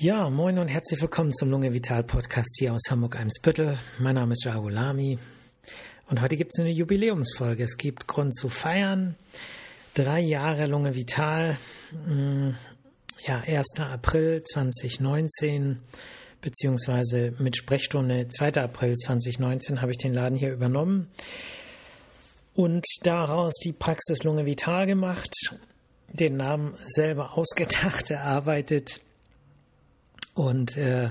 Ja, moin und herzlich willkommen zum Lunge Vital Podcast hier aus Hamburg-Eimsbüttel. Mein Name ist Jagulami und heute gibt es eine Jubiläumsfolge. Es gibt Grund zu feiern. Drei Jahre Lunge Vital. Mm, ja, 1. April 2019 beziehungsweise mit Sprechstunde 2. April 2019 habe ich den Laden hier übernommen und daraus die Praxis Lunge Vital gemacht, den Namen selber ausgedacht, erarbeitet und äh,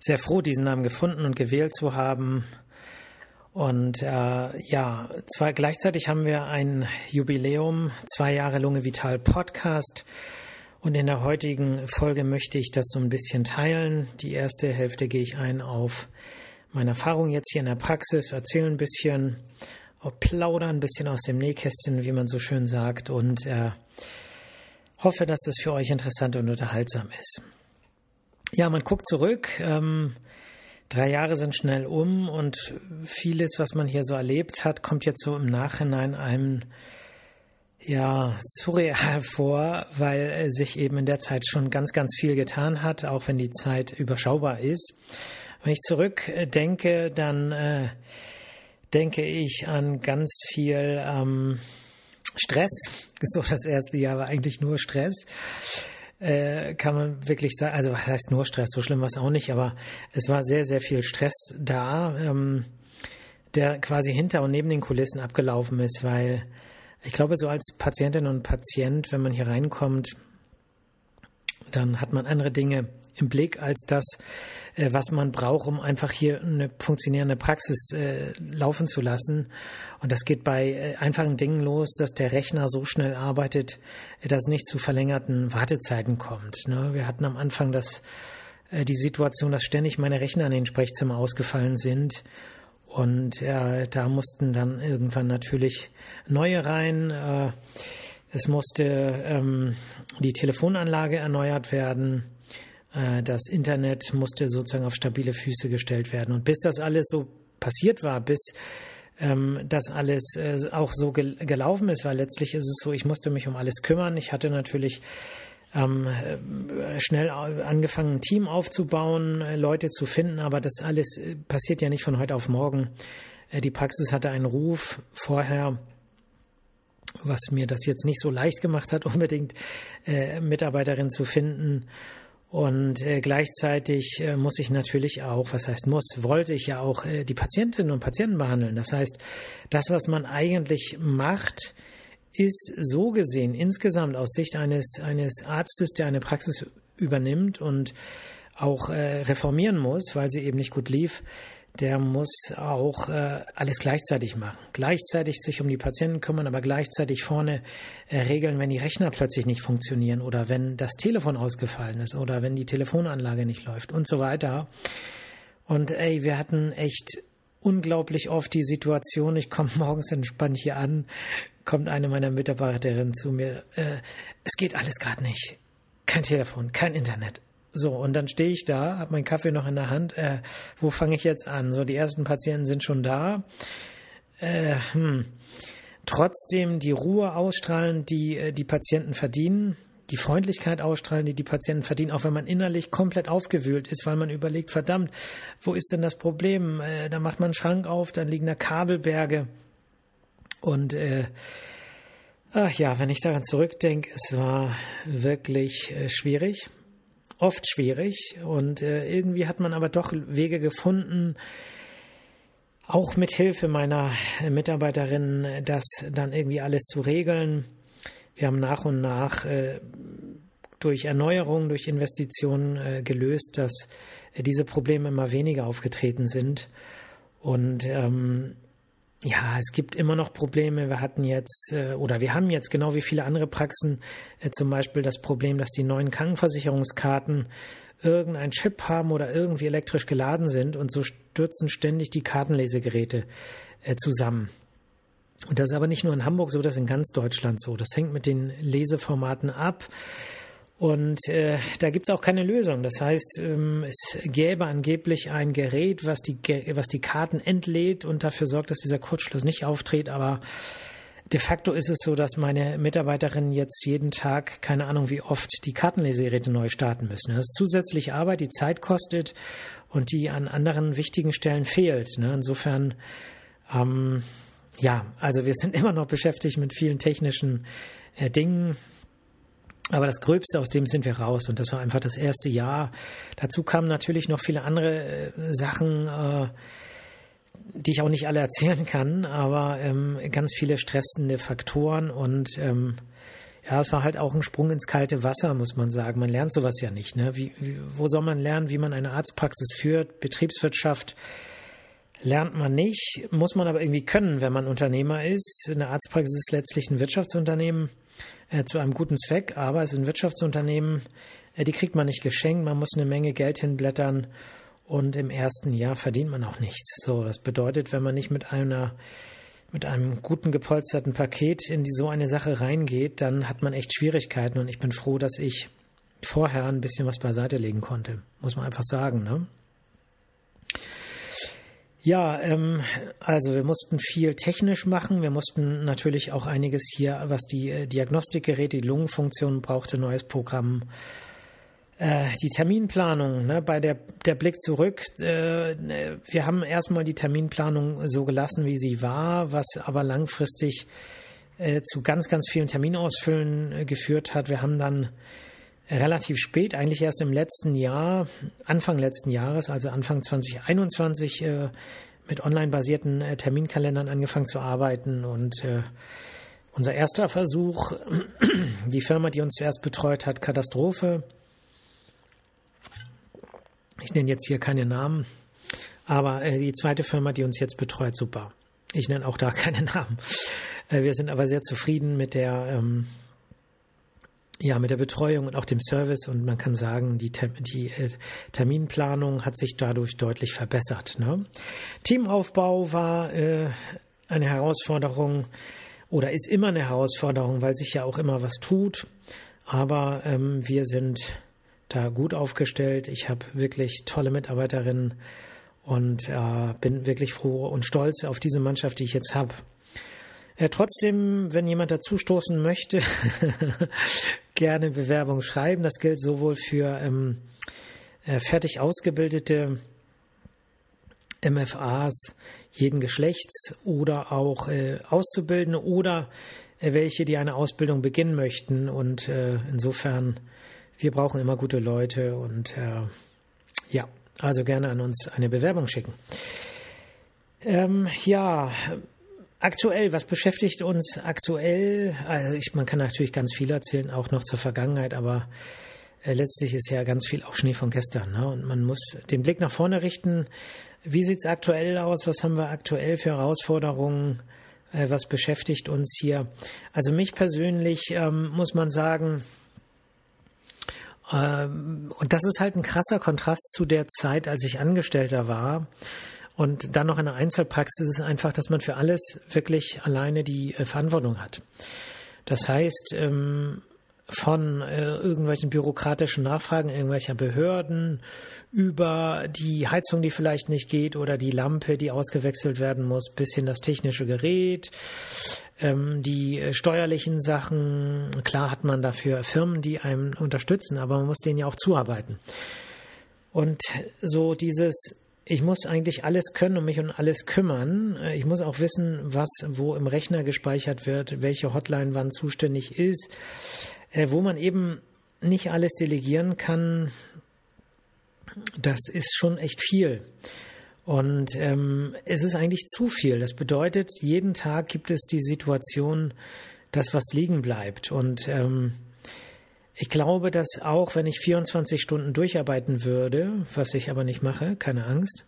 sehr froh, diesen Namen gefunden und gewählt zu haben. Und äh, ja, zwar gleichzeitig haben wir ein Jubiläum, zwei Jahre Lunge Vital Podcast. Und in der heutigen Folge möchte ich das so ein bisschen teilen. Die erste Hälfte gehe ich ein auf meine Erfahrung jetzt hier in der Praxis, erzähle ein bisschen, plaudern ein bisschen aus dem Nähkästchen, wie man so schön sagt, und äh, hoffe, dass das für euch interessant und unterhaltsam ist. Ja, man guckt zurück. Ähm, drei Jahre sind schnell um und vieles, was man hier so erlebt hat, kommt jetzt so im Nachhinein einem ja surreal vor, weil sich eben in der Zeit schon ganz, ganz viel getan hat, auch wenn die Zeit überschaubar ist. Wenn ich zurückdenke, dann äh, denke ich an ganz viel ähm, Stress. So das erste Jahr war eigentlich nur Stress äh, kann man wirklich sagen, also was heißt nur Stress, so schlimm war es auch nicht, aber es war sehr, sehr viel Stress da, ähm, der quasi hinter und neben den Kulissen abgelaufen ist, weil ich glaube, so als Patientin und Patient, wenn man hier reinkommt, dann hat man andere Dinge im Blick als das, äh, was man braucht, um einfach hier eine funktionierende Praxis äh, laufen zu lassen. Und das geht bei äh, einfachen Dingen los, dass der Rechner so schnell arbeitet, dass es nicht zu verlängerten Wartezeiten kommt. Ne? Wir hatten am Anfang das, die Situation, dass ständig meine Rechner in den Sprechzimmer ausgefallen sind. Und äh, da mussten dann irgendwann natürlich neue rein. Äh, es musste ähm, die Telefonanlage erneuert werden. Äh, das Internet musste sozusagen auf stabile Füße gestellt werden. Und bis das alles so passiert war, bis ähm, das alles äh, auch so gel gelaufen ist, weil letztlich ist es so, ich musste mich um alles kümmern. Ich hatte natürlich ähm, äh, schnell angefangen, ein Team aufzubauen, Leute zu finden, aber das alles passiert ja nicht von heute auf morgen. Die Praxis hatte einen Ruf vorher, was mir das jetzt nicht so leicht gemacht hat, unbedingt Mitarbeiterin zu finden. Und äh, gleichzeitig äh, muss ich natürlich auch, was heißt muss, wollte ich ja auch äh, die Patientinnen und Patienten behandeln. Das heißt, das, was man eigentlich macht, ist so gesehen insgesamt aus Sicht eines, eines Arztes, der eine Praxis übernimmt und auch äh, reformieren muss, weil sie eben nicht gut lief, der muss auch äh, alles gleichzeitig machen. Gleichzeitig sich um die Patienten kümmern, aber gleichzeitig vorne äh, regeln, wenn die Rechner plötzlich nicht funktionieren oder wenn das Telefon ausgefallen ist oder wenn die Telefonanlage nicht läuft und so weiter. Und ey, wir hatten echt unglaublich oft die Situation, ich komme morgens entspannt hier an, kommt eine meiner Mitarbeiterinnen zu mir, äh, es geht alles gerade nicht. Kein Telefon, kein Internet. So, und dann stehe ich da, habe meinen Kaffee noch in der Hand. Äh, wo fange ich jetzt an? So, die ersten Patienten sind schon da. Äh, hm. Trotzdem die Ruhe ausstrahlen, die äh, die Patienten verdienen, die Freundlichkeit ausstrahlen, die die Patienten verdienen, auch wenn man innerlich komplett aufgewühlt ist, weil man überlegt, verdammt, wo ist denn das Problem? Äh, da macht man einen Schrank auf, dann liegen da Kabelberge. Und äh, ach ja, wenn ich daran zurückdenke, es war wirklich äh, schwierig oft schwierig und äh, irgendwie hat man aber doch Wege gefunden, auch mit Hilfe meiner Mitarbeiterin, das dann irgendwie alles zu regeln. Wir haben nach und nach äh, durch Erneuerung, durch Investitionen äh, gelöst, dass äh, diese Probleme immer weniger aufgetreten sind. Und ähm, ja, es gibt immer noch Probleme. Wir hatten jetzt äh, oder wir haben jetzt genau wie viele andere Praxen äh, zum Beispiel das Problem, dass die neuen Krankenversicherungskarten irgendein Chip haben oder irgendwie elektrisch geladen sind und so stürzen ständig die Kartenlesegeräte äh, zusammen. Und das ist aber nicht nur in Hamburg so, das ist in ganz Deutschland so. Das hängt mit den Leseformaten ab. Und äh, da gibt es auch keine Lösung. Das heißt, ähm, es gäbe angeblich ein Gerät, was die, was die Karten entlädt und dafür sorgt, dass dieser Kurzschluss nicht auftritt. Aber De facto ist es so, dass meine Mitarbeiterinnen jetzt jeden Tag, keine Ahnung wie oft, die Kartenlesegeräte neu starten müssen. Das ist zusätzliche Arbeit, die Zeit kostet und die an anderen wichtigen Stellen fehlt. Ne? Insofern, ähm, ja, also wir sind immer noch beschäftigt mit vielen technischen äh, Dingen. Aber das Gröbste, aus dem sind wir raus. Und das war einfach das erste Jahr. Dazu kamen natürlich noch viele andere äh, Sachen, äh, die ich auch nicht alle erzählen kann, aber ähm, ganz viele stressende Faktoren und ähm, ja, es war halt auch ein Sprung ins kalte Wasser, muss man sagen. Man lernt sowas ja nicht. Ne? Wie, wie, wo soll man lernen, wie man eine Arztpraxis führt? Betriebswirtschaft lernt man nicht, muss man aber irgendwie können, wenn man Unternehmer ist. Eine Arztpraxis ist letztlich ein Wirtschaftsunternehmen äh, zu einem guten Zweck, aber es ein Wirtschaftsunternehmen, äh, die kriegt man nicht geschenkt, man muss eine Menge Geld hinblättern und im ersten Jahr verdient man auch nichts. So, das bedeutet, wenn man nicht mit einer mit einem guten gepolsterten Paket in die, so eine Sache reingeht, dann hat man echt Schwierigkeiten und ich bin froh, dass ich vorher ein bisschen was beiseite legen konnte, muss man einfach sagen. Ne? Ja, ähm, also wir mussten viel technisch machen. Wir mussten natürlich auch einiges hier, was die äh, Diagnostikgeräte, die Lungenfunktion brauchte, neues Programm äh, die Terminplanung, ne, bei der, der Blick zurück, äh, wir haben erstmal die Terminplanung so gelassen, wie sie war, was aber langfristig äh, zu ganz, ganz vielen Terminausfüllen äh, geführt hat. Wir haben dann relativ spät, eigentlich erst im letzten Jahr, Anfang letzten Jahres, also Anfang 2021, äh, mit online-basierten äh, Terminkalendern angefangen zu arbeiten und unser erster Versuch, die Firma, die uns zuerst betreut hat, Katastrophe, ich nenne jetzt hier keine Namen, aber äh, die zweite Firma, die uns jetzt betreut, super. Ich nenne auch da keine Namen. Äh, wir sind aber sehr zufrieden mit der, ähm, ja, mit der Betreuung und auch dem Service und man kann sagen, die, die äh, Terminplanung hat sich dadurch deutlich verbessert. Ne? Teamaufbau war äh, eine Herausforderung oder ist immer eine Herausforderung, weil sich ja auch immer was tut. Aber ähm, wir sind da gut aufgestellt. Ich habe wirklich tolle Mitarbeiterinnen und äh, bin wirklich froh und stolz auf diese Mannschaft, die ich jetzt habe. Äh, trotzdem, wenn jemand dazustoßen möchte, gerne Bewerbung schreiben. Das gilt sowohl für ähm, äh, fertig ausgebildete MFAs jeden Geschlechts oder auch äh, Auszubildende oder äh, welche, die eine Ausbildung beginnen möchten. Und äh, insofern wir brauchen immer gute Leute und ja, also gerne an uns eine Bewerbung schicken. Ähm, ja, aktuell, was beschäftigt uns aktuell? Also ich, man kann natürlich ganz viel erzählen, auch noch zur Vergangenheit, aber äh, letztlich ist ja ganz viel auch Schnee von gestern. Ne? Und man muss den Blick nach vorne richten. Wie sieht es aktuell aus? Was haben wir aktuell für Herausforderungen? Äh, was beschäftigt uns hier? Also mich persönlich ähm, muss man sagen, ähm, und das ist halt ein krasser Kontrast zu der Zeit, als ich Angestellter war. Und dann noch in der Einzelpraxis ist es einfach, dass man für alles wirklich alleine die äh, Verantwortung hat. Das heißt, ähm, von äh, irgendwelchen bürokratischen Nachfragen irgendwelcher Behörden über die Heizung, die vielleicht nicht geht oder die Lampe, die ausgewechselt werden muss, bis hin das technische Gerät, ähm, die äh, steuerlichen Sachen. Klar hat man dafür Firmen, die einem unterstützen, aber man muss denen ja auch zuarbeiten. Und so dieses ich muss eigentlich alles können und mich um alles kümmern. Äh, ich muss auch wissen, was wo im Rechner gespeichert wird, welche Hotline wann zuständig ist äh, wo man eben nicht alles delegieren kann, das ist schon echt viel. Und ähm, es ist eigentlich zu viel. Das bedeutet, jeden Tag gibt es die Situation, dass was liegen bleibt. Und ähm, ich glaube, dass auch wenn ich 24 Stunden durcharbeiten würde, was ich aber nicht mache, keine Angst,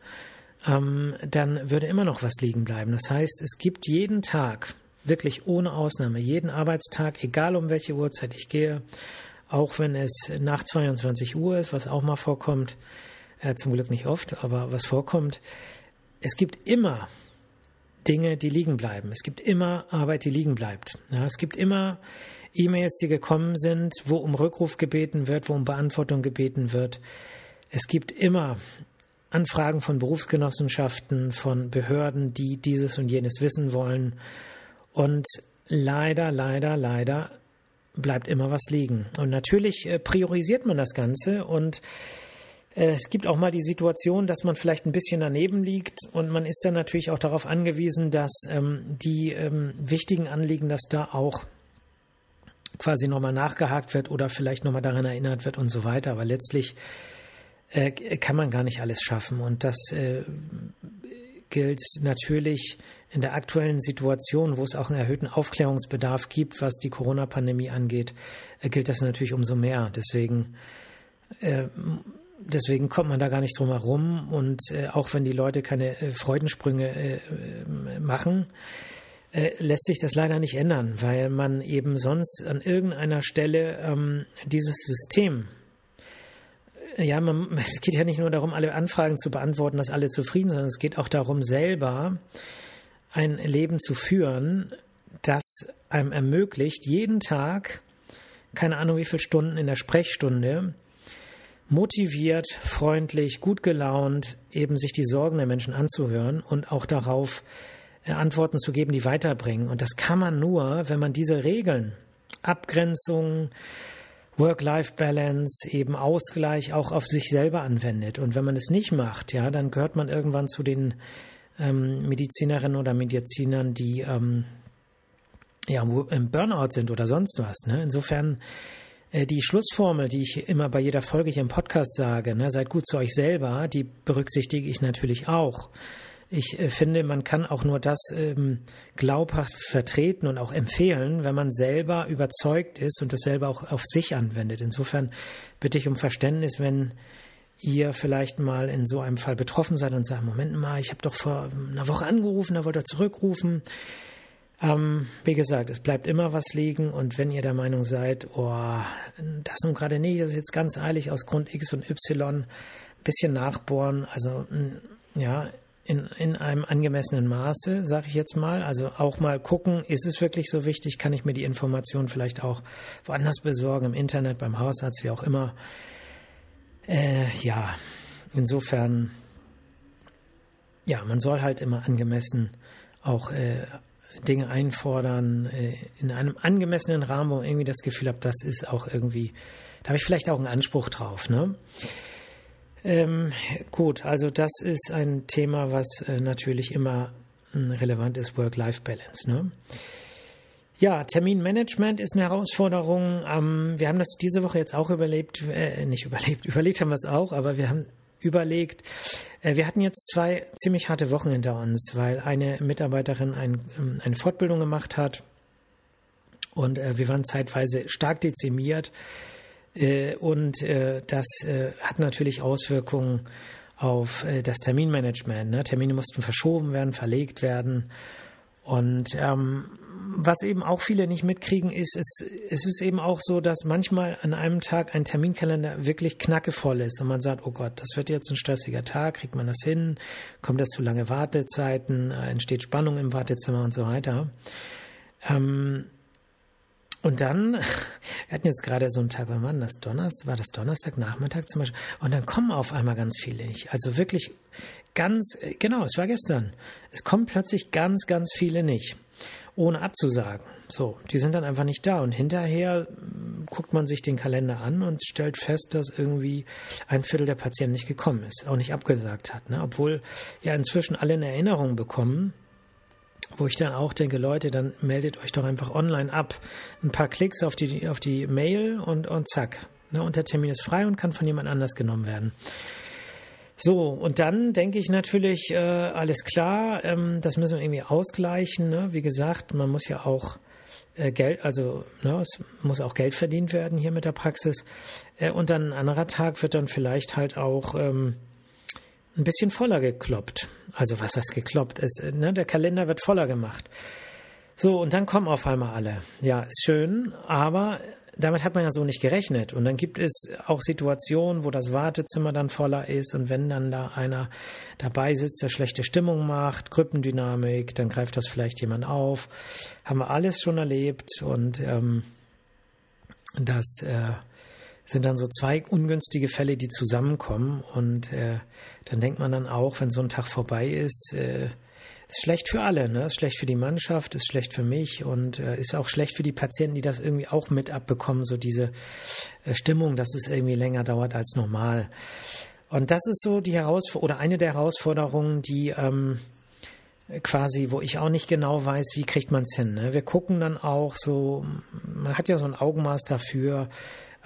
ähm, dann würde immer noch was liegen bleiben. Das heißt, es gibt jeden Tag, wirklich ohne Ausnahme, jeden Arbeitstag, egal um welche Uhrzeit ich gehe, auch wenn es nach 22 Uhr ist, was auch mal vorkommt, äh, zum Glück nicht oft, aber was vorkommt, es gibt immer Dinge, die liegen bleiben. Es gibt immer Arbeit, die liegen bleibt. Ja, es gibt immer E-Mails, die gekommen sind, wo um Rückruf gebeten wird, wo um Beantwortung gebeten wird. Es gibt immer Anfragen von Berufsgenossenschaften, von Behörden, die dieses und jenes wissen wollen. Und leider, leider, leider bleibt immer was liegen. Und natürlich äh, priorisiert man das Ganze und es gibt auch mal die Situation, dass man vielleicht ein bisschen daneben liegt und man ist dann natürlich auch darauf angewiesen, dass ähm, die ähm, wichtigen Anliegen, dass da auch quasi nochmal nachgehakt wird oder vielleicht nochmal daran erinnert wird und so weiter. Aber letztlich äh, kann man gar nicht alles schaffen und das äh, gilt natürlich in der aktuellen Situation, wo es auch einen erhöhten Aufklärungsbedarf gibt, was die Corona-Pandemie angeht, äh, gilt das natürlich umso mehr. Deswegen äh, deswegen kommt man da gar nicht drum herum. Und äh, auch wenn die Leute keine äh, Freudensprünge äh, äh, machen, äh, lässt sich das leider nicht ändern, weil man eben sonst an irgendeiner Stelle ähm, dieses System, äh, ja, man, es geht ja nicht nur darum, alle Anfragen zu beantworten, dass alle zufrieden sind, es geht auch darum, selber ein Leben zu führen, das einem ermöglicht, jeden Tag, keine Ahnung wie viele Stunden in der Sprechstunde, motiviert, freundlich, gut gelaunt, eben sich die Sorgen der Menschen anzuhören und auch darauf äh, Antworten zu geben, die weiterbringen. Und das kann man nur, wenn man diese Regeln, Abgrenzung, Work-Life-Balance, eben Ausgleich auch auf sich selber anwendet. Und wenn man es nicht macht, ja, dann gehört man irgendwann zu den ähm, Medizinerinnen oder Medizinern, die ähm, ja, im Burnout sind oder sonst was. Ne? Insofern die Schlussformel, die ich immer bei jeder Folge hier im Podcast sage, ne, seid gut zu euch selber, die berücksichtige ich natürlich auch. Ich äh, finde, man kann auch nur das ähm, glaubhaft vertreten und auch empfehlen, wenn man selber überzeugt ist und das selber auch auf sich anwendet. Insofern bitte ich um Verständnis, wenn ihr vielleicht mal in so einem Fall betroffen seid und sagt, Moment mal, ich habe doch vor einer Woche angerufen, da wollte er zurückrufen. Ähm, wie gesagt, es bleibt immer was liegen und wenn ihr der Meinung seid, oh, das nun gerade nicht, das ist jetzt ganz eilig aus Grund X und Y, ein bisschen nachbohren, also ja, in, in einem angemessenen Maße, sage ich jetzt mal. Also auch mal gucken, ist es wirklich so wichtig? Kann ich mir die Information vielleicht auch woanders besorgen, im Internet, beim Hausarzt, wie auch immer. Äh, ja, insofern, ja, man soll halt immer angemessen auch äh, Dinge einfordern äh, in einem angemessenen Rahmen, wo man irgendwie das Gefühl hat, das ist auch irgendwie, da habe ich vielleicht auch einen Anspruch drauf. Ne? Ähm, gut, also das ist ein Thema, was äh, natürlich immer hm, relevant ist, Work-Life-Balance. Ne? Ja, Terminmanagement ist eine Herausforderung. Ähm, wir haben das diese Woche jetzt auch überlebt, äh, nicht überlebt, überlebt haben wir es auch, aber wir haben überlegt. Äh, wir hatten jetzt zwei ziemlich harte Wochen hinter uns, weil eine Mitarbeiterin ein, ähm, eine Fortbildung gemacht hat und äh, wir waren zeitweise stark dezimiert. Äh, und das hat natürlich Auswirkungen auf das Terminmanagement. Ne? Termine mussten verschoben werden, verlegt werden. Und ähm, was eben auch viele nicht mitkriegen, ist, es, es ist eben auch so, dass manchmal an einem Tag ein Terminkalender wirklich knackevoll ist und man sagt, oh Gott, das wird jetzt ein stressiger Tag, kriegt man das hin, kommt das zu lange Wartezeiten, äh, entsteht Spannung im Wartezimmer und so weiter. Ähm, und dann, wir hatten jetzt gerade so einen Tag, wann war das? Donnerstag, war das Donnerstagnachmittag zum Beispiel? Und dann kommen auf einmal ganz viele nicht. Also wirklich ganz, äh, genau, es war gestern. Es kommen plötzlich ganz, ganz viele nicht ohne abzusagen. So, die sind dann einfach nicht da. Und hinterher hm, guckt man sich den Kalender an und stellt fest, dass irgendwie ein Viertel der Patienten nicht gekommen ist, auch nicht abgesagt hat. Ne? Obwohl ja inzwischen alle eine Erinnerung bekommen, wo ich dann auch denke, Leute, dann meldet euch doch einfach online ab. Ein paar Klicks auf die, auf die Mail und, und zack. Ne? Und der Termin ist frei und kann von jemand anders genommen werden. So, und dann denke ich natürlich, äh, alles klar, ähm, das müssen wir irgendwie ausgleichen. Ne? Wie gesagt, man muss ja auch äh, Geld, also ne, es muss auch Geld verdient werden hier mit der Praxis. Äh, und dann ein anderer Tag wird dann vielleicht halt auch ähm, ein bisschen voller gekloppt. Also was heißt gekloppt? Es, äh, ne, der Kalender wird voller gemacht. So, und dann kommen auf einmal alle. Ja, ist schön, aber damit hat man ja so nicht gerechnet. Und dann gibt es auch Situationen, wo das Wartezimmer dann voller ist und wenn dann da einer dabei sitzt, der schlechte Stimmung macht, Gruppendynamik, dann greift das vielleicht jemand auf. Haben wir alles schon erlebt und ähm, das äh, sind dann so zwei ungünstige Fälle, die zusammenkommen. Und äh, dann denkt man dann auch, wenn so ein Tag vorbei ist, äh, ist schlecht für alle, ne? Ist schlecht für die Mannschaft, ist schlecht für mich und äh, ist auch schlecht für die Patienten, die das irgendwie auch mit abbekommen, so diese äh, Stimmung, dass es irgendwie länger dauert als normal. Und das ist so die Herausforderung oder eine der Herausforderungen, die ähm, quasi, wo ich auch nicht genau weiß, wie kriegt man es hin. Ne? Wir gucken dann auch so, man hat ja so ein Augenmaß dafür,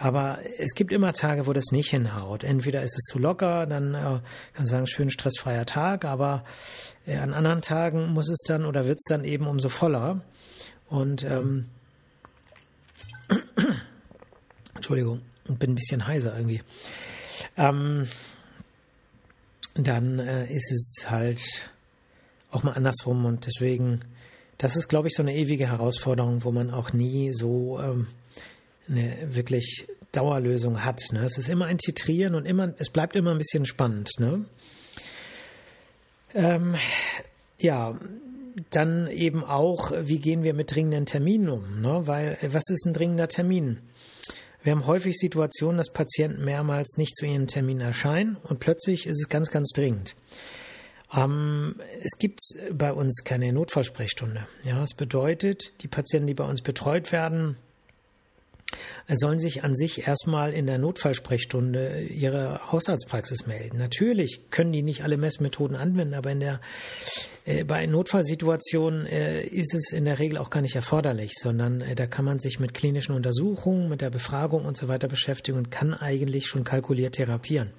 aber es gibt immer Tage, wo das nicht hinhaut. Entweder ist es zu locker, dann äh, kann man sagen, schön stressfreier Tag, aber äh, an anderen Tagen muss es dann oder wird es dann eben umso voller. Und ähm, Entschuldigung, bin ein bisschen heiser irgendwie. Ähm, dann äh, ist es halt auch mal andersrum und deswegen, das ist, glaube ich, so eine ewige Herausforderung, wo man auch nie so ähm, eine wirklich Dauerlösung hat. Ne? Es ist immer ein Titrieren und immer, es bleibt immer ein bisschen spannend. Ne? Ähm, ja, dann eben auch, wie gehen wir mit dringenden Terminen um? Ne? Weil, was ist ein dringender Termin? Wir haben häufig Situationen, dass Patienten mehrmals nicht zu ihren Terminen erscheinen und plötzlich ist es ganz, ganz dringend. Ähm, es gibt bei uns keine Notfallsprechstunde. Ja, das bedeutet, die Patienten, die bei uns betreut werden, sollen sich an sich erstmal in der Notfallsprechstunde ihre Hausarztpraxis melden. Natürlich können die nicht alle Messmethoden anwenden, aber in der, äh, bei Notfallsituationen äh, ist es in der Regel auch gar nicht erforderlich, sondern äh, da kann man sich mit klinischen Untersuchungen, mit der Befragung und so weiter beschäftigen und kann eigentlich schon kalkuliert therapieren.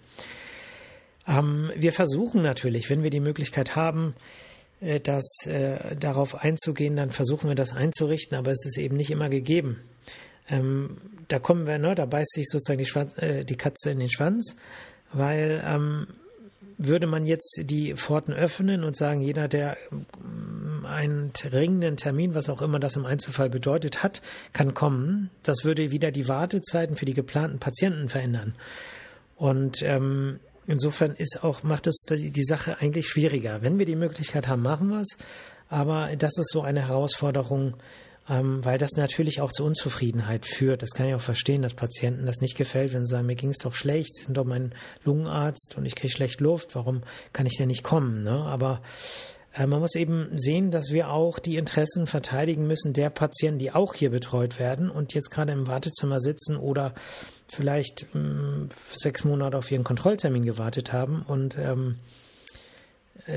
Ähm, wir versuchen natürlich, wenn wir die Möglichkeit haben, äh, das äh, darauf einzugehen, dann versuchen wir das einzurichten, aber es ist eben nicht immer gegeben. Ähm, da kommen wir, ne, da beißt sich sozusagen die, Schwanz, äh, die Katze in den Schwanz, weil ähm, würde man jetzt die Pforten öffnen und sagen, jeder, der ähm, einen dringenden Termin, was auch immer das im Einzelfall bedeutet hat, kann kommen. Das würde wieder die Wartezeiten für die geplanten Patienten verändern. Und ähm, insofern ist auch, macht es die Sache eigentlich schwieriger. Wenn wir die Möglichkeit haben, machen wir es. Aber das ist so eine Herausforderung, ähm, weil das natürlich auch zu Unzufriedenheit führt. Das kann ich auch verstehen, dass Patienten das nicht gefällt, wenn sie sagen, mir ging es doch schlecht, Sie sind doch mein Lungenarzt und ich kriege schlecht Luft, warum kann ich denn nicht kommen? Ne? Aber äh, man muss eben sehen, dass wir auch die Interessen verteidigen müssen der Patienten, die auch hier betreut werden und jetzt gerade im Wartezimmer sitzen oder vielleicht ähm, sechs Monate auf ihren Kontrolltermin gewartet haben und ähm, äh,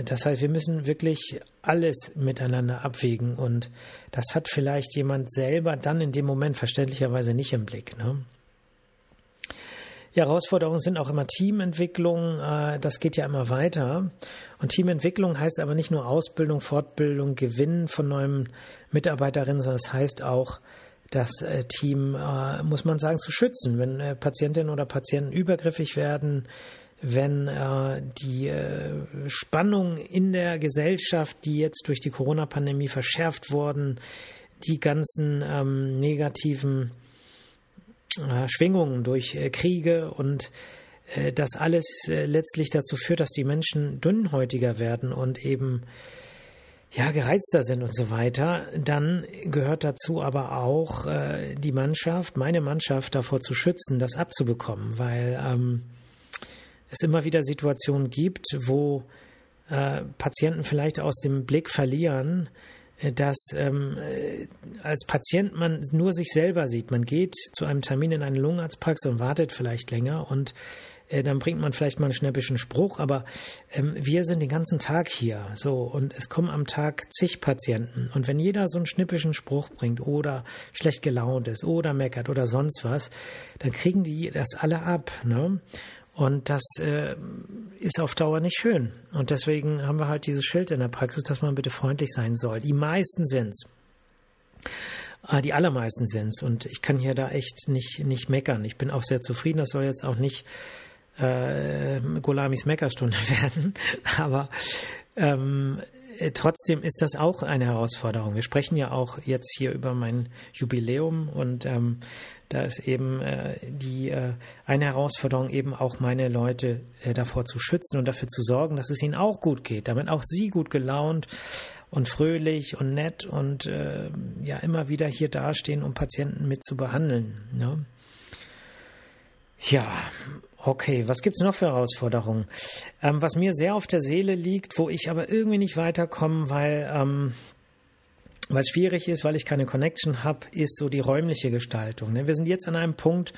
das heißt, wir müssen wirklich alles miteinander abwägen und das hat vielleicht jemand selber dann in dem Moment verständlicherweise nicht im Blick. Ne? Herausforderungen sind auch immer Teamentwicklung, äh, das geht ja immer weiter. Und Teamentwicklung heißt aber nicht nur Ausbildung, Fortbildung, Gewinnen von neuen Mitarbeiterinnen, sondern es heißt auch, das äh, Team, muss man sagen, zu schützen. Wenn Patientinnen oder Patienten übergriffig werden, wenn äh, die äh, Spannung in der Gesellschaft, die jetzt durch die Corona-Pandemie verschärft wurden, die ganzen ähm, negativen äh, Schwingungen durch äh, Kriege und äh, das alles äh, letztlich dazu führt, dass die Menschen dünnhäutiger werden und eben ja, gereizter sind und so weiter, dann gehört dazu aber auch äh, die Mannschaft, meine Mannschaft davor zu schützen, das abzubekommen, weil ähm, es immer wieder Situationen gibt, wo äh, Patienten vielleicht aus dem Blick verlieren, äh, dass ähm, äh, als Patient man nur sich selber sieht. Man geht zu einem Termin in eine Lungenarztpraxis und wartet vielleicht länger und äh, dann bringt man vielleicht mal einen schnäppischen Spruch, aber ähm, wir sind den ganzen Tag hier, so und es kommen am Tag zig Patienten und wenn jeder so einen schnippischen Spruch bringt oder schlecht gelaunt ist oder meckert oder sonst was, dann kriegen die das alle ab, ne? Und das äh, ist auf Dauer nicht schön. Und deswegen haben wir halt dieses Schild in der Praxis, dass man bitte freundlich sein soll. Die meisten sind's. Äh, die allermeisten sind's. Und ich kann hier da echt nicht, nicht meckern. Ich bin auch sehr zufrieden. Das soll jetzt auch nicht äh, Golamis Meckerstunde werden. Aber ähm, äh, trotzdem ist das auch eine Herausforderung. Wir sprechen ja auch jetzt hier über mein Jubiläum und ähm, da ist eben äh, die äh, eine Herausforderung eben auch meine Leute äh, davor zu schützen und dafür zu sorgen, dass es ihnen auch gut geht, damit auch sie gut gelaunt und fröhlich und nett und äh, ja immer wieder hier dastehen, um Patienten mit zu behandeln. Ne? Ja, okay. Was gibt's noch für Herausforderungen? Ähm, was mir sehr auf der Seele liegt, wo ich aber irgendwie nicht weiterkomme, weil ähm, was schwierig ist, weil ich keine Connection habe, ist so die räumliche Gestaltung. Ne? Wir sind jetzt an einem Punkt,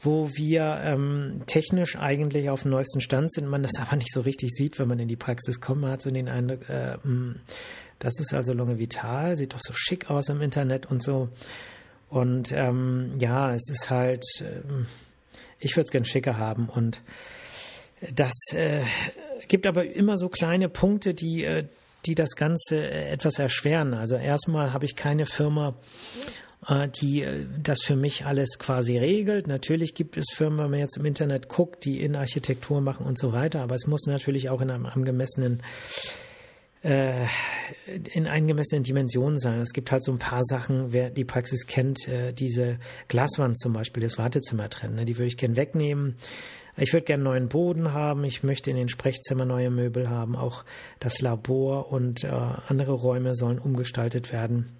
wo wir ähm, technisch eigentlich auf dem neuesten Stand sind, man das aber nicht so richtig sieht, wenn man in die Praxis kommt. Man hat so den Eindruck, äh, hm, das ist also Lunge Vital, sieht doch so schick aus im Internet und so. Und ähm, ja, es ist halt, äh, ich würde es gern schicker haben und das äh, gibt aber immer so kleine Punkte, die, äh, die das Ganze äh, etwas erschweren. Also erstmal habe ich keine Firma, äh, die äh, das für mich alles quasi regelt. Natürlich gibt es Firmen, wenn man jetzt im Internet guckt, die in Architektur machen und so weiter, aber es muss natürlich auch in einem angemessenen in angemessenen Dimensionen sein. Es gibt halt so ein paar Sachen, wer die Praxis kennt, diese Glaswand zum Beispiel, das Wartezimmer trennen, ne, die würde ich gern wegnehmen. Ich würde gerne neuen Boden haben. Ich möchte in den Sprechzimmer neue Möbel haben. Auch das Labor und äh, andere Räume sollen umgestaltet werden.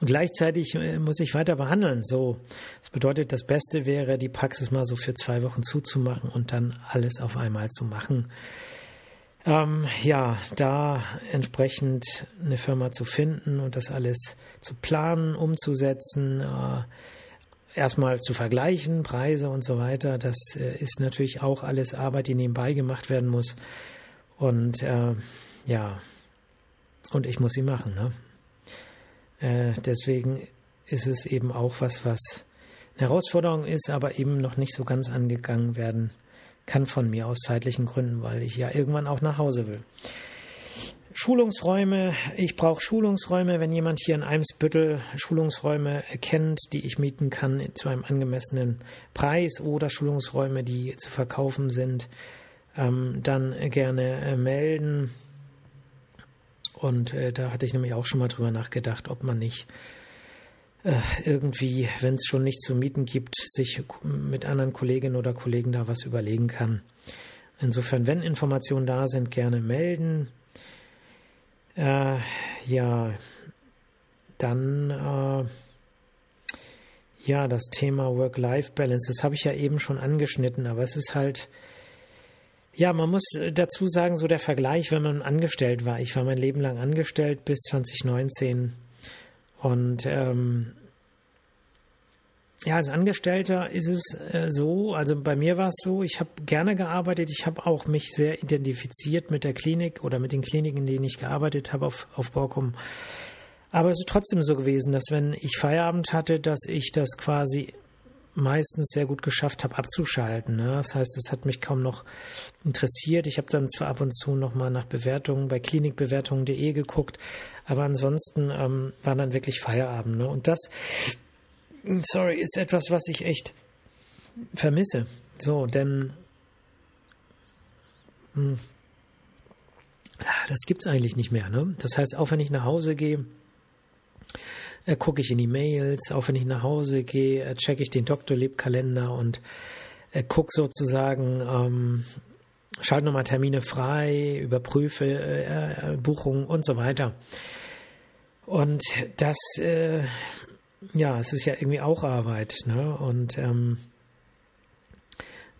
Und gleichzeitig äh, muss ich weiter behandeln. So, das bedeutet, das Beste wäre, die Praxis mal so für zwei Wochen zuzumachen und dann alles auf einmal zu machen. Ähm, ja, da entsprechend eine Firma zu finden und das alles zu planen, umzusetzen, äh, erstmal zu vergleichen, Preise und so weiter. Das äh, ist natürlich auch alles Arbeit, die nebenbei gemacht werden muss. Und äh, ja, und ich muss sie machen. Ne? Äh, deswegen ist es eben auch was, was eine Herausforderung ist, aber eben noch nicht so ganz angegangen werden kann von mir aus zeitlichen Gründen, weil ich ja irgendwann auch nach Hause will. Schulungsräume, ich brauche Schulungsräume, wenn jemand hier in Eimsbüttel Schulungsräume kennt, die ich mieten kann zu einem angemessenen Preis oder Schulungsräume, die zu verkaufen sind, ähm, dann gerne äh, melden. Und äh, da hatte ich nämlich auch schon mal drüber nachgedacht, ob man nicht äh, irgendwie, wenn es schon nichts zu mieten gibt, sich mit anderen Kolleginnen oder Kollegen da was überlegen kann. Insofern, wenn Informationen da sind, gerne melden. Äh, ja, dann äh, ja, das Thema Work-Life-Balance, das habe ich ja eben schon angeschnitten, aber es ist halt ja, man muss dazu sagen, so der Vergleich, wenn man angestellt war. Ich war mein Leben lang angestellt bis 2019 und ähm, ja, als Angestellter ist es äh, so, also bei mir war es so, ich habe gerne gearbeitet, ich habe auch mich sehr identifiziert mit der Klinik oder mit den Kliniken, in denen ich gearbeitet habe auf, auf Borkum. Aber es ist trotzdem so gewesen, dass wenn ich Feierabend hatte, dass ich das quasi meistens sehr gut geschafft habe, abzuschalten. Ne? Das heißt, es hat mich kaum noch interessiert. Ich habe dann zwar ab und zu nochmal nach Bewertungen bei klinikbewertungen.de geguckt, aber ansonsten ähm, war dann wirklich Feierabend. Ne? Und das, sorry, ist etwas, was ich echt vermisse. So, denn mh, hm, das gibt's eigentlich nicht mehr. Ne? Das heißt, auch wenn ich nach Hause gehe, äh, gucke ich in die Mails, auch wenn ich nach Hause gehe, äh, checke ich den Doktorlebkalender und äh, gucke sozusagen, ähm, schalte nochmal Termine frei, überprüfe äh, äh, Buchungen und so weiter. Und das, äh, ja, es ist ja irgendwie auch Arbeit, ne? Und ähm,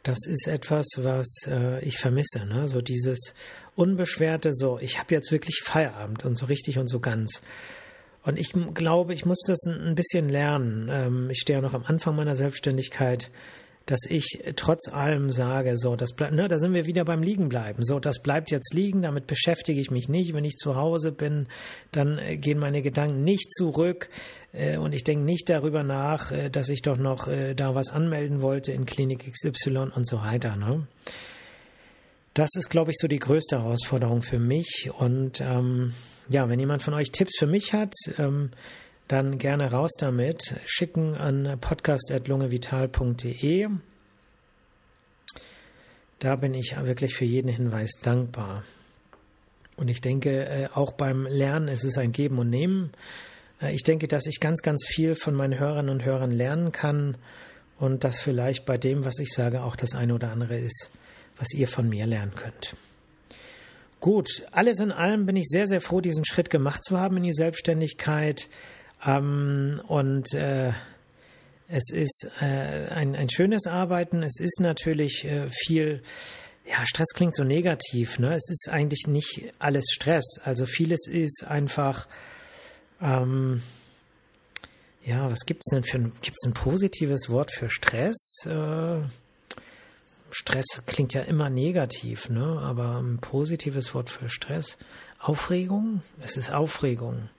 das ist etwas, was äh, ich vermisse, ne? So dieses unbeschwerte, so ich habe jetzt wirklich Feierabend und so richtig und so ganz. Und ich glaube, ich muss das ein bisschen lernen. Ähm, ich stehe ja noch am Anfang meiner Selbstständigkeit, dass ich trotz allem sage, so, das bleibt, ne, da sind wir wieder beim Liegenbleiben. So, das bleibt jetzt liegen, damit beschäftige ich mich nicht. Wenn ich zu Hause bin, dann äh, gehen meine Gedanken nicht zurück äh, und ich denke nicht darüber nach, äh, dass ich doch noch da was anmelden wollte in Klinik XY und so weiter. Ne? Das ist, glaube ich, so die größte Herausforderung für mich und ähm, ja, wenn jemand von euch Tipps für mich hat, ähm, dann gerne raus damit. Schicken an podcast.lungevital.de. Da bin ich wirklich für jeden Hinweis dankbar. Und ich denke, äh, auch beim Lernen ist es ein Geben und Nehmen. Äh, ich denke, dass ich ganz, ganz viel von meinen Hörerinnen und Hörern lernen kann und dass vielleicht bei dem, was ich sage, auch das eine oder andere ist, was ihr von mir lernen könnt. Gut, alles in allem bin ich sehr, sehr froh, diesen Schritt gemacht zu haben in die Selbstständigkeit. Ähm, und äh, Es ist äh, ein, ein schönes Arbeiten. Es ist natürlich äh, viel, ja, Stress klingt so negativ, ne? Es ist eigentlich nicht alles Stress. Also vieles ist einfach, ähm, ja, was gibt's denn für ein, gibt's ein positives Wort für Stress? Äh, Stress klingt ja immer negativ, ne? Aber ein positives Wort für Stress. Aufregung? Es ist Aufregung.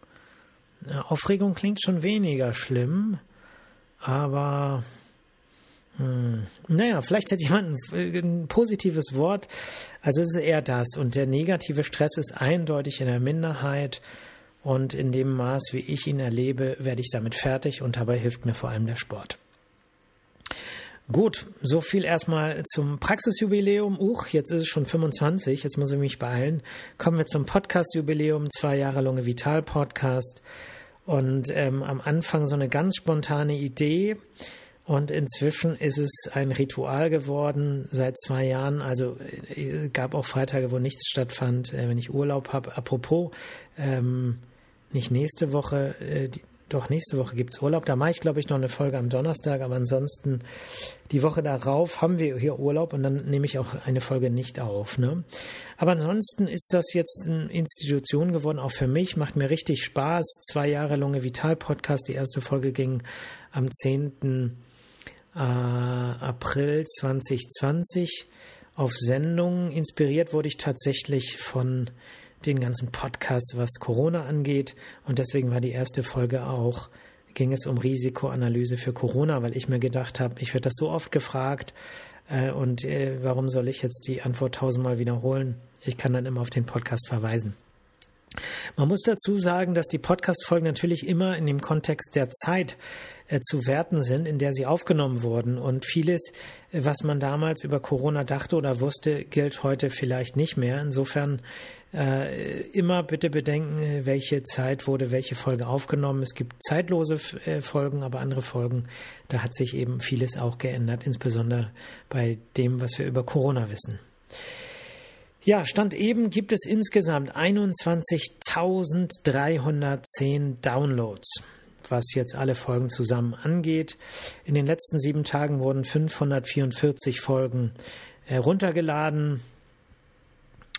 Aufregung klingt schon weniger schlimm, aber hm, naja, vielleicht hätte jemand ein, ein positives Wort. Also es ist eher das. Und der negative Stress ist eindeutig in der Minderheit. Und in dem Maß, wie ich ihn erlebe, werde ich damit fertig. Und dabei hilft mir vor allem der Sport. Gut, so viel erstmal zum Praxisjubiläum. Uch, jetzt ist es schon 25, jetzt muss ich mich beeilen. Kommen wir zum Podcast-Jubiläum, zwei Jahre Lunge Vital Podcast. Und ähm, am Anfang so eine ganz spontane Idee. Und inzwischen ist es ein Ritual geworden seit zwei Jahren. Also es äh, gab auch Freitage, wo nichts stattfand, äh, wenn ich Urlaub habe. Apropos, ähm, nicht nächste Woche, äh, die, doch, nächste Woche gibt es Urlaub. Da mache ich, glaube ich, noch eine Folge am Donnerstag. Aber ansonsten, die Woche darauf haben wir hier Urlaub und dann nehme ich auch eine Folge nicht auf. Ne? Aber ansonsten ist das jetzt eine Institution geworden, auch für mich. Macht mir richtig Spaß. Zwei Jahre Lunge Vital Podcast. Die erste Folge ging am 10. Äh, April 2020 auf Sendung. Inspiriert wurde ich tatsächlich von den ganzen Podcasts, was Corona angeht. Und deswegen war die erste Folge auch, ging es um Risikoanalyse für Corona, weil ich mir gedacht habe, ich werde das so oft gefragt äh, und äh, warum soll ich jetzt die Antwort tausendmal wiederholen? Ich kann dann immer auf den Podcast verweisen. Man muss dazu sagen, dass die Podcast-Folgen natürlich immer in dem Kontext der Zeit äh, zu werten sind, in der sie aufgenommen wurden. Und vieles, äh, was man damals über Corona dachte oder wusste, gilt heute vielleicht nicht mehr. Insofern äh, immer bitte bedenken, äh, welche Zeit wurde welche Folge aufgenommen. Es gibt zeitlose äh, Folgen, aber andere Folgen, da hat sich eben vieles auch geändert, insbesondere bei dem, was wir über Corona wissen. Ja, Stand eben gibt es insgesamt 21.310 Downloads, was jetzt alle Folgen zusammen angeht. In den letzten sieben Tagen wurden 544 Folgen heruntergeladen.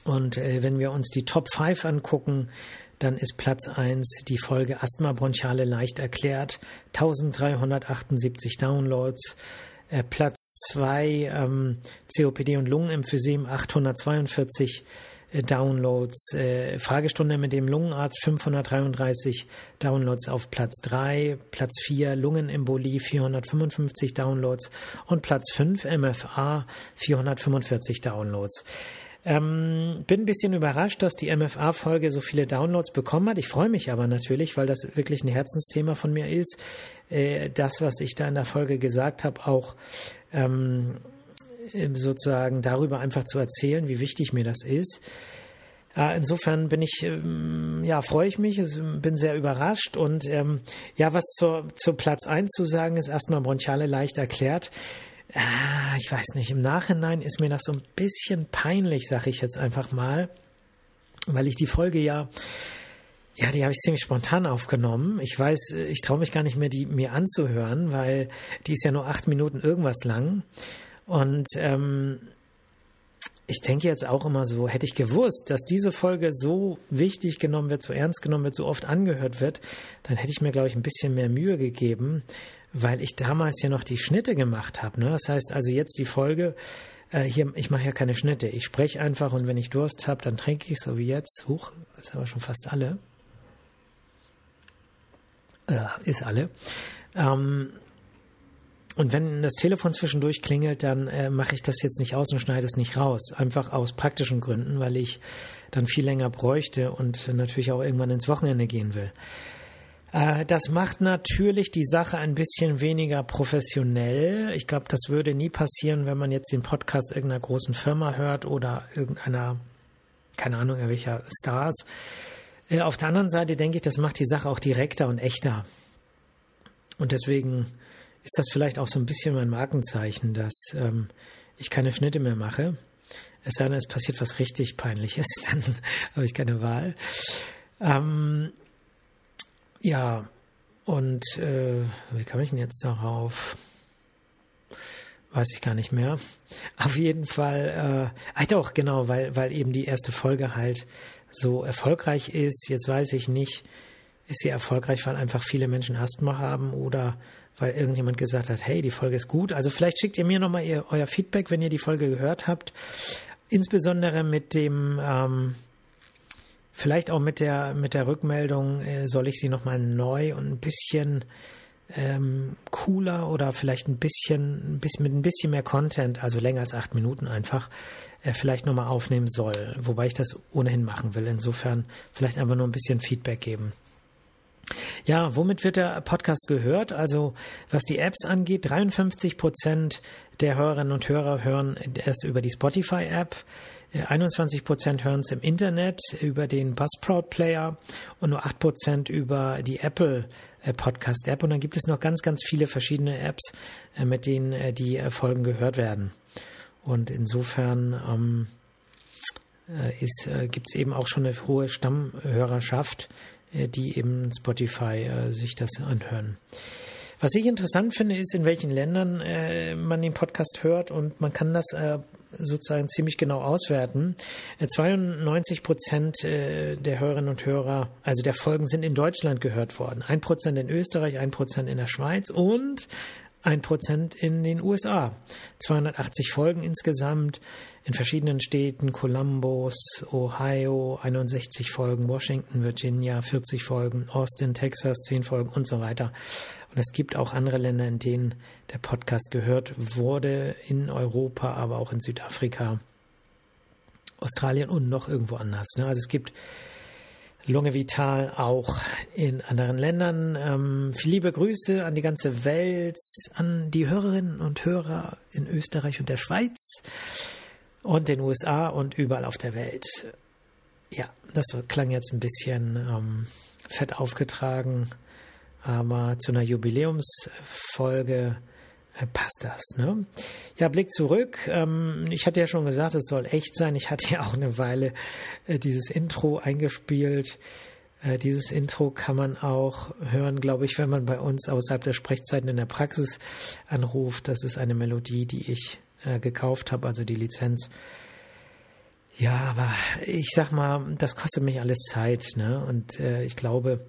Und äh, wenn wir uns die Top 5 angucken, dann ist Platz 1 die Folge Asthma bronchiale leicht erklärt, 1378 Downloads. Äh, Platz 2 ähm, COPD und Lungenemphysem 842 äh, Downloads, äh, Fragestunde mit dem Lungenarzt 533 Downloads auf Platz 3, Platz 4 Lungenembolie 455 Downloads und Platz 5 MFA 445 Downloads. Ähm, bin ein bisschen überrascht, dass die MFA-Folge so viele Downloads bekommen hat. Ich freue mich aber natürlich, weil das wirklich ein Herzensthema von mir ist. Äh, das, was ich da in der Folge gesagt habe, auch ähm, sozusagen darüber einfach zu erzählen, wie wichtig mir das ist. Äh, insofern bin ich, ähm, ja, freue ich mich, bin sehr überrascht und ähm, ja, was zur, zu Platz 1 zu sagen ist, erstmal Bronchiale leicht erklärt. Ah, ich weiß nicht, im Nachhinein ist mir das so ein bisschen peinlich, sag ich jetzt einfach mal, weil ich die Folge ja, ja, die habe ich ziemlich spontan aufgenommen. Ich weiß, ich traue mich gar nicht mehr, die mir anzuhören, weil die ist ja nur acht Minuten irgendwas lang. Und ähm, ich denke jetzt auch immer so, hätte ich gewusst, dass diese Folge so wichtig genommen wird, so ernst genommen wird, so oft angehört wird, dann hätte ich mir, glaube ich, ein bisschen mehr Mühe gegeben, weil ich damals ja noch die Schnitte gemacht habe. Ne? Das heißt also jetzt die Folge, äh, hier, ich mache ja keine Schnitte. Ich spreche einfach und wenn ich Durst habe, dann trinke ich so wie jetzt. Huch, das ist aber schon fast alle. Äh, ist alle. Ähm, und wenn das Telefon zwischendurch klingelt, dann äh, mache ich das jetzt nicht aus und schneide es nicht raus. Einfach aus praktischen Gründen, weil ich dann viel länger bräuchte und natürlich auch irgendwann ins Wochenende gehen will. Äh, das macht natürlich die Sache ein bisschen weniger professionell. Ich glaube, das würde nie passieren, wenn man jetzt den Podcast irgendeiner großen Firma hört oder irgendeiner, keine Ahnung, welcher Stars. Äh, auf der anderen Seite denke ich, das macht die Sache auch direkter und echter. Und deswegen ist das vielleicht auch so ein bisschen mein Markenzeichen, dass ähm, ich keine Schnitte mehr mache. Es sei denn, es passiert was richtig Peinliches, dann habe ich keine Wahl. Ähm, ja, und äh, wie kam ich denn jetzt darauf? Weiß ich gar nicht mehr. Auf jeden Fall, äh, ach doch, genau, weil, weil eben die erste Folge halt so erfolgreich ist. Jetzt weiß ich nicht, ist sie erfolgreich, weil einfach viele Menschen Asthma haben oder weil irgendjemand gesagt hat, hey, die Folge ist gut. Also vielleicht schickt ihr mir nochmal euer Feedback, wenn ihr die Folge gehört habt. Insbesondere mit dem, ähm, vielleicht auch mit der, mit der Rückmeldung, äh, soll ich sie nochmal neu und ein bisschen ähm, cooler oder vielleicht ein bisschen, ein bisschen mit ein bisschen mehr Content, also länger als acht Minuten einfach, äh, vielleicht nochmal aufnehmen soll. Wobei ich das ohnehin machen will. Insofern vielleicht einfach nur ein bisschen Feedback geben. Ja, womit wird der Podcast gehört? Also was die Apps angeht, 53 Prozent der Hörerinnen und Hörer hören es über die Spotify-App, 21 äh, Prozent hören es im Internet über den Buzzsprout Player und nur 8 Prozent über die Apple äh, Podcast App. Und dann gibt es noch ganz, ganz viele verschiedene Apps, äh, mit denen die Folgen gehört werden. Und insofern ähm, gibt es eben auch schon eine hohe Stammhörerschaft äh, die eben Spotify äh, sich das anhören. Was ich interessant finde, ist, in welchen Ländern äh, man den Podcast hört und man kann das äh, sozusagen ziemlich genau auswerten. 92 äh, Prozent äh, der Hörerinnen und Hörer, also der Folgen, sind in Deutschland gehört worden. Ein Prozent in Österreich, ein Prozent in der Schweiz und ein Prozent in den USA. 280 Folgen insgesamt in verschiedenen Städten, Columbus, Ohio, 61 Folgen, Washington, Virginia, 40 Folgen, Austin, Texas, 10 Folgen und so weiter. Und es gibt auch andere Länder, in denen der Podcast gehört wurde, in Europa, aber auch in Südafrika, Australien und noch irgendwo anders. Ne? Also es gibt Lunge Vital auch in anderen Ländern. Ähm, viele liebe Grüße an die ganze Welt, an die Hörerinnen und Hörer in Österreich und der Schweiz und den USA und überall auf der Welt. Ja, das klang jetzt ein bisschen ähm, fett aufgetragen, aber zu einer Jubiläumsfolge äh, passt das. Ne? Ja, Blick zurück. Ähm, ich hatte ja schon gesagt, es soll echt sein. Ich hatte ja auch eine Weile äh, dieses Intro eingespielt. Äh, dieses Intro kann man auch hören, glaube ich, wenn man bei uns außerhalb der Sprechzeiten in der Praxis anruft. Das ist eine Melodie, die ich gekauft habe, also die Lizenz. Ja, aber ich sag mal, das kostet mich alles Zeit, ne? Und ich glaube,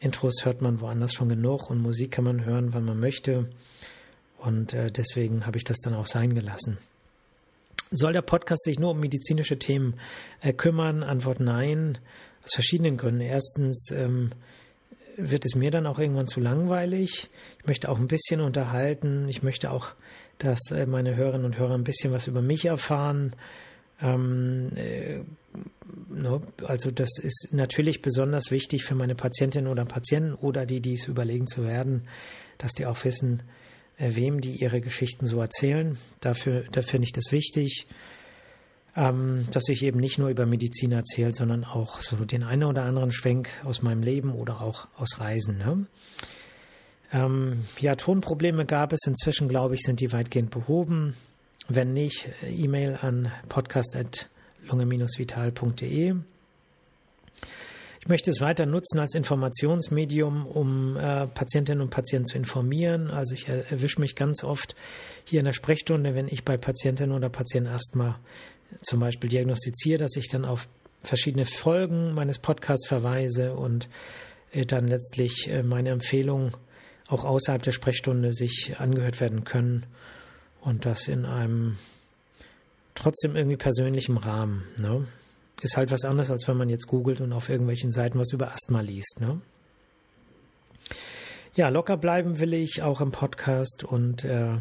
Intros hört man woanders schon genug und Musik kann man hören, wann man möchte. Und äh, deswegen habe ich das dann auch sein gelassen. Soll der Podcast sich nur um medizinische Themen äh, kümmern? Antwort nein, aus verschiedenen Gründen. Erstens ähm, wird es mir dann auch irgendwann zu langweilig. Ich möchte auch ein bisschen unterhalten. Ich möchte auch, dass äh, meine Hörerinnen und Hörer ein bisschen was über mich erfahren. Ähm, äh, no, also das ist natürlich besonders wichtig für meine Patientinnen oder Patienten oder die, die es überlegen zu werden, dass die auch wissen, äh, wem die ihre Geschichten so erzählen. Dafür, da finde ich das wichtig, ähm, dass ich eben nicht nur über Medizin erzähle, sondern auch so den einen oder anderen Schwenk aus meinem Leben oder auch aus Reisen. Ne? Ähm, ja, Tonprobleme gab es. Inzwischen, glaube ich, sind die weitgehend behoben. Wenn nicht, äh, E-Mail an podcast.lunge-vital.de. Ich möchte es weiter nutzen als Informationsmedium, um äh, Patientinnen und Patienten zu informieren. Also ich erwische mich ganz oft hier in der Sprechstunde, wenn ich bei Patientinnen oder Patienten Asthma zum Beispiel diagnostiziere, dass ich dann auf verschiedene Folgen meines Podcasts verweise und äh, dann letztlich äh, meine Empfehlungen auch außerhalb der Sprechstunde sich angehört werden können und das in einem trotzdem irgendwie persönlichen Rahmen. Ne? ist halt was anderes, als wenn man jetzt googelt und auf irgendwelchen Seiten was über Asthma liest. Ne? Ja, locker bleiben will ich auch im Podcast und äh,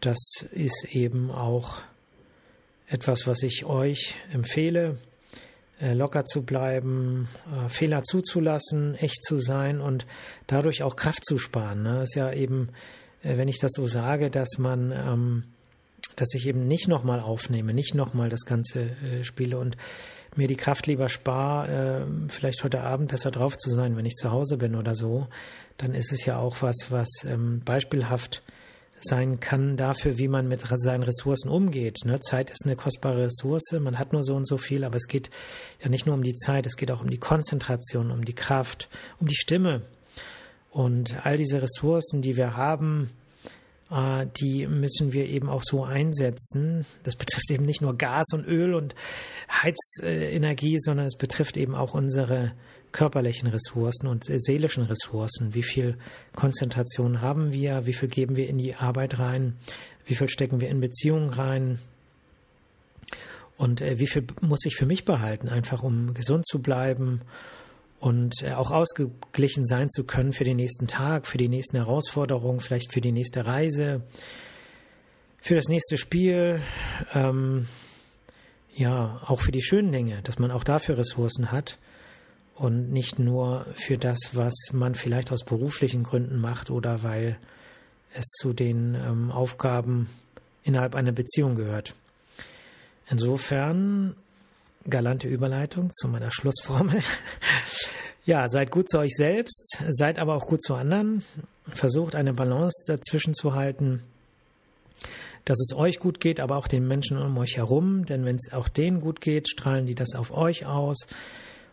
das ist eben auch etwas, was ich euch empfehle, locker zu bleiben, äh, Fehler zuzulassen, echt zu sein und dadurch auch Kraft zu sparen. Ne? ist ja eben, äh, wenn ich das so sage, dass man ähm, dass ich eben nicht nochmal aufnehme, nicht nochmal das Ganze äh, spiele und mir die Kraft lieber spare, äh, vielleicht heute Abend besser drauf zu sein, wenn ich zu Hause bin oder so, dann ist es ja auch was, was ähm, beispielhaft sein kann dafür, wie man mit seinen Ressourcen umgeht. Ne? Zeit ist eine kostbare Ressource, man hat nur so und so viel, aber es geht ja nicht nur um die Zeit, es geht auch um die Konzentration, um die Kraft, um die Stimme. Und all diese Ressourcen, die wir haben, äh, die müssen wir eben auch so einsetzen. Das betrifft eben nicht nur Gas und Öl und Heizenergie, sondern es betrifft eben auch unsere körperlichen Ressourcen und seelischen Ressourcen. Wie viel Konzentration haben wir? Wie viel geben wir in die Arbeit rein? Wie viel stecken wir in Beziehungen rein? Und äh, wie viel muss ich für mich behalten, einfach um gesund zu bleiben und äh, auch ausgeglichen sein zu können für den nächsten Tag, für die nächsten Herausforderungen, vielleicht für die nächste Reise, für das nächste Spiel, ähm, ja, auch für die schönen Dinge, dass man auch dafür Ressourcen hat und nicht nur für das, was man vielleicht aus beruflichen Gründen macht oder weil es zu den ähm, Aufgaben innerhalb einer Beziehung gehört. Insofern galante Überleitung zu meiner Schlussformel. ja, seid gut zu euch selbst, seid aber auch gut zu anderen. Versucht eine Balance dazwischen zu halten, dass es euch gut geht, aber auch den Menschen um euch herum. Denn wenn es auch denen gut geht, strahlen die das auf euch aus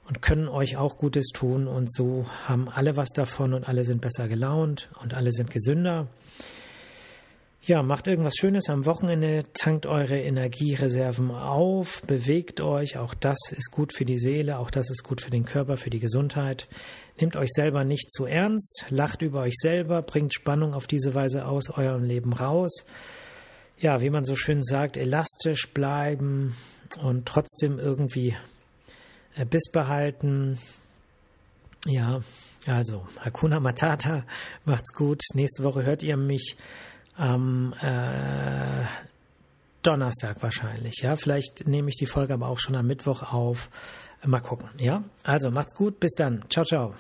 und können euch auch Gutes tun. Und so haben alle was davon und alle sind besser gelaunt und alle sind gesünder. Ja, macht irgendwas Schönes am Wochenende, tankt eure Energiereserven auf, bewegt euch, auch das ist gut für die Seele, auch das ist gut für den Körper, für die Gesundheit. Nehmt euch selber nicht zu ernst, lacht über euch selber, bringt Spannung auf diese Weise aus eurem Leben raus. Ja, wie man so schön sagt, elastisch bleiben und trotzdem irgendwie Biss behalten. Ja, also Hakuna Matata, macht's gut. Nächste Woche hört ihr mich am äh, Donnerstag wahrscheinlich. Ja, vielleicht nehme ich die Folge aber auch schon am Mittwoch auf. Mal gucken. Ja, also macht's gut. Bis dann. Ciao, ciao.